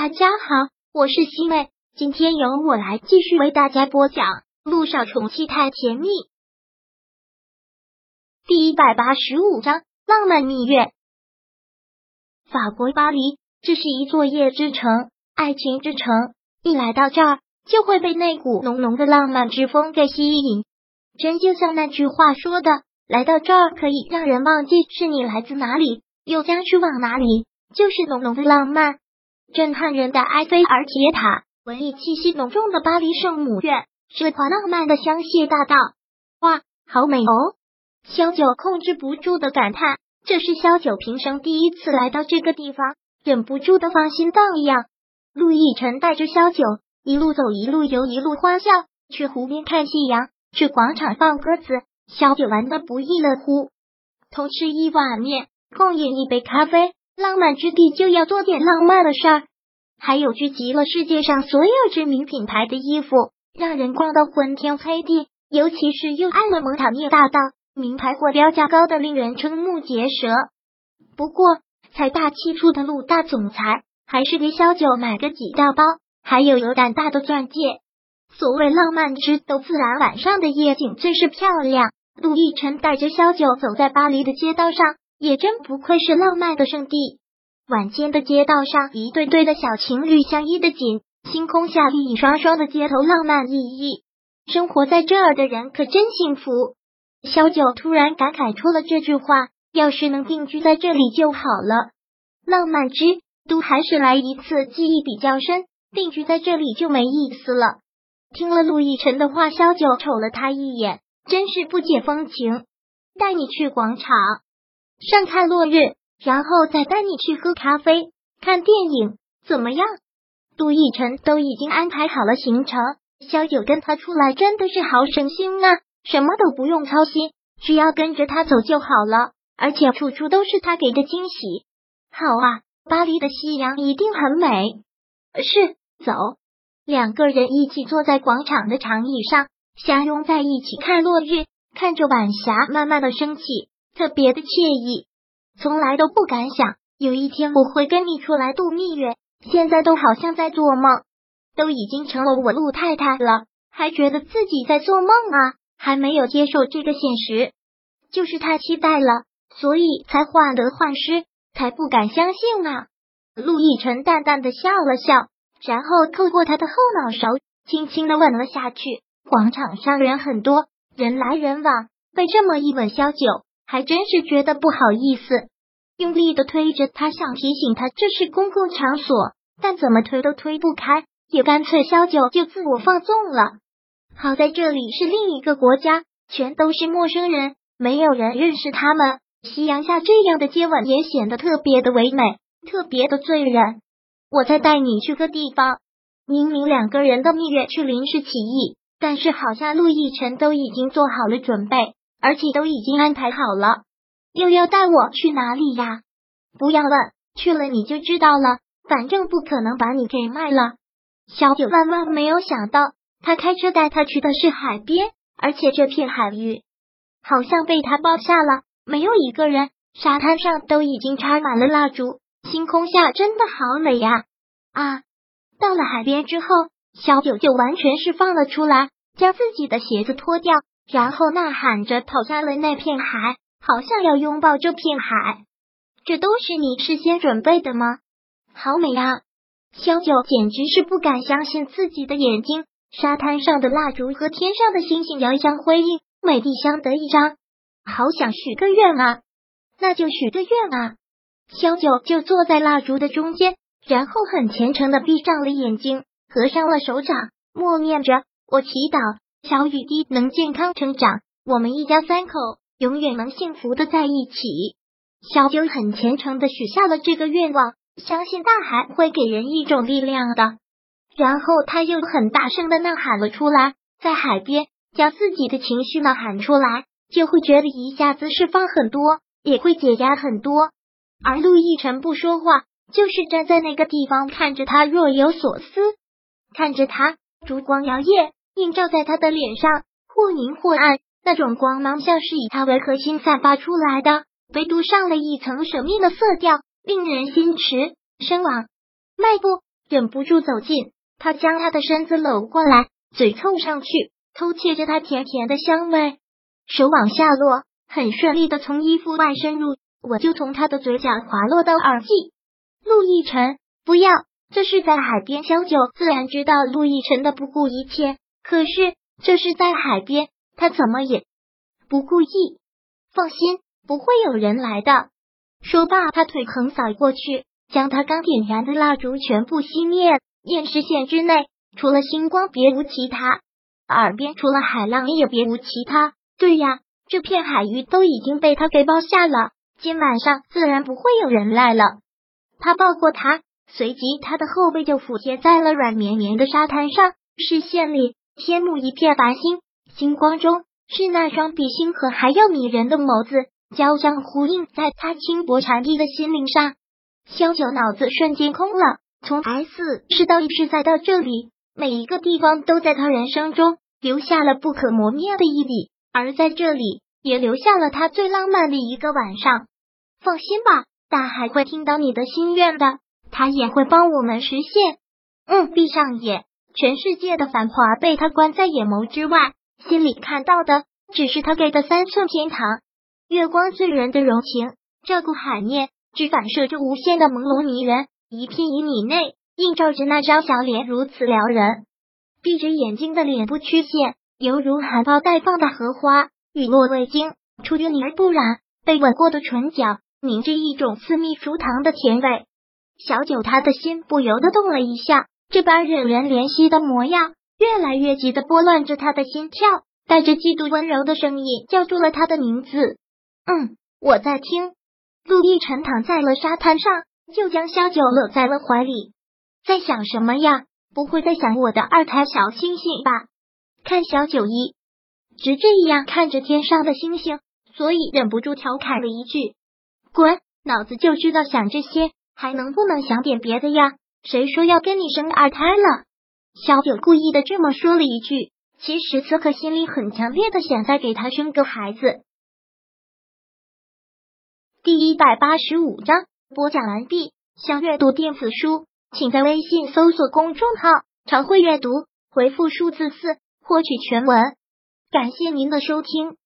大家好，我是西妹，今天由我来继续为大家播讲《路上宠妻太甜蜜》第一百八十五章浪漫蜜月。法国巴黎，这是一座夜之城，爱情之城。一来到这儿，就会被那股浓浓的浪漫之风给吸引。真就像那句话说的，来到这儿可以让人忘记是你来自哪里，又将去往哪里，就是浓浓的浪漫。震撼人的埃菲尔铁塔，文艺气息浓重的巴黎圣母院，奢华浪漫的香榭大道，哇，好美哦！萧九控制不住的感叹，这是萧九平生第一次来到这个地方，忍不住的芳心荡漾。陆亦辰带着萧九一路走，一路游，一路欢笑，去湖边看夕阳，去广场放鸽子，萧九玩的不亦乐乎。同吃一碗面，共饮一杯咖啡。浪漫之地就要做点浪漫的事儿，还有聚集了世界上所有知名品牌的衣服，让人逛到昏天黑地。尤其是又爱了蒙塔涅大道，名牌货标价高的令人瞠目结舌。不过，财大气粗的陆大总裁还是给小九买个几大包，还有有胆大的钻戒。所谓浪漫之都，自然晚上的夜景最是漂亮。陆亦辰带着小九走在巴黎的街道上。也真不愧是浪漫的圣地。晚间的街道上，一对对的小情侣相依的紧，星空下熠熠双双的街头浪漫熠熠。生活在这儿的人可真幸福。小九突然感慨出了这句话：要是能定居在这里就好了。浪漫之都还是来一次记忆比较深，定居在这里就没意思了。听了陆亦辰的话，萧九瞅了他一眼，真是不解风情。带你去广场。上看落日，然后再带你去喝咖啡、看电影，怎么样？杜奕晨都已经安排好了行程，萧九跟他出来真的是好省心啊，什么都不用操心，只要跟着他走就好了，而且处处都是他给的惊喜。好啊，巴黎的夕阳一定很美。是，走。两个人一起坐在广场的长椅上，相拥在一起看落日，看着晚霞慢慢的升起。特别的惬意，从来都不敢想有一天我会跟你出来度蜜月，现在都好像在做梦，都已经成了我陆太太了，还觉得自己在做梦啊，还没有接受这个现实，就是太期待了，所以才患得患失，才不敢相信啊。陆亦辰淡淡的笑了笑，然后扣过他的后脑勺，轻轻的吻了下去。广场上人很多，人来人往，被这么一吻，消酒。还真是觉得不好意思，用力的推着他，想提醒他这是公共场所，但怎么推都推不开，也干脆萧九就自我放纵了。好在这里是另一个国家，全都是陌生人，没有人认识他们。夕阳下这样的接吻也显得特别的唯美，特别的醉人。我再带你去个地方。明明两个人的蜜月却临时起意，但是好像陆亦辰都已经做好了准备。而且都已经安排好了，又要带我去哪里呀？不要问，去了你就知道了。反正不可能把你给卖了。小九万万没有想到，他开车带他去的是海边，而且这片海域好像被他包下了，没有一个人。沙滩上都已经插满了蜡烛，星空下真的好美呀！啊，到了海边之后，小九就完全释放了出来，将自己的鞋子脱掉。然后呐喊着跑下了那片海，好像要拥抱这片海。这都是你事先准备的吗？好美啊！萧九简直是不敢相信自己的眼睛。沙滩上的蜡烛和天上的星星遥相辉映，美丽相得益彰。好想许个愿啊！那就许个愿啊！萧九就坐在蜡烛的中间，然后很虔诚的闭上了眼睛，合上了手掌，默念着：“我祈祷。”小雨滴能健康成长，我们一家三口永远能幸福的在一起。小九很虔诚的许下了这个愿望，相信大海会给人一种力量的。然后他又很大声的呐喊了出来，在海边将自己的情绪呐喊出来，就会觉得一下子释放很多，也会解压很多。而陆亦辰不说话，就是站在那个地方看着他，若有所思，看着他烛光摇曳。映照在他的脸上，或明或暗，那种光芒像是以他为核心散发出来的，唯独上了一层神秘的色调，令人心驰神往。迈步，忍不住走近，他将他的身子搂过来，嘴凑上去，偷窃着他甜甜的香味，手往下落，很顺利的从衣服外深入，我就从他的嘴角滑落到耳际。陆亦辰，不要！这是在海边，小九自然知道陆亦辰的不顾一切，可是这是在海边，他怎么也不故意。放心，不会有人来的。说罢，他腿横扫过去，将他刚点燃的蜡烛全部熄灭。眼视线之内，除了星光，别无其他；耳边除了海浪，也别无其他。对呀，这片海域都已经被他给包下了，今晚上自然不会有人来了。他抱过他。随即，他的后背就俯贴在了软绵绵的沙滩上，视线里天幕一片繁星，星光中是那双比星河还要迷人的眸子，交相呼应在他轻薄缠意的心灵上。萧九脑子瞬间空了，从 S 市到 E 市再到这里，每一个地方都在他人生中留下了不可磨灭的一笔，而在这里也留下了他最浪漫的一个晚上。放心吧，大海会听到你的心愿的。他也会帮我们实现。嗯，闭上眼，全世界的繁华被他关在眼眸之外，心里看到的只是他给的三寸天堂。月光醉人的柔情，这股海面只反射着无限的朦胧迷人。一片一米内映照着那张小脸，如此撩人。闭着眼睛的脸部曲线，犹如含苞待放的荷花，雨落未惊，出淤泥而不染。被吻过的唇角，凝着一种私密熟糖的甜味。小九，他的心不由得动了一下，这般惹人怜惜的模样，越来越急的拨乱着他的心跳，带着嫉妒温柔的声音叫住了他的名字。嗯，我在听。陆亦辰躺在了沙滩上，就将萧九搂在了怀里，在想什么呀？不会在想我的二胎小星星吧？看小九一直这样看着天上的星星，所以忍不住调侃了一句：“滚，脑子就知道想这些。”还能不能想点别的呀？谁说要跟你生二胎了？小九故意的这么说了一句，其实此刻心里很强烈的想再给他生个孩子。第一百八十五章播讲完毕。想阅读电子书，请在微信搜索公众号“常会阅读”，回复数字四获取全文。感谢您的收听。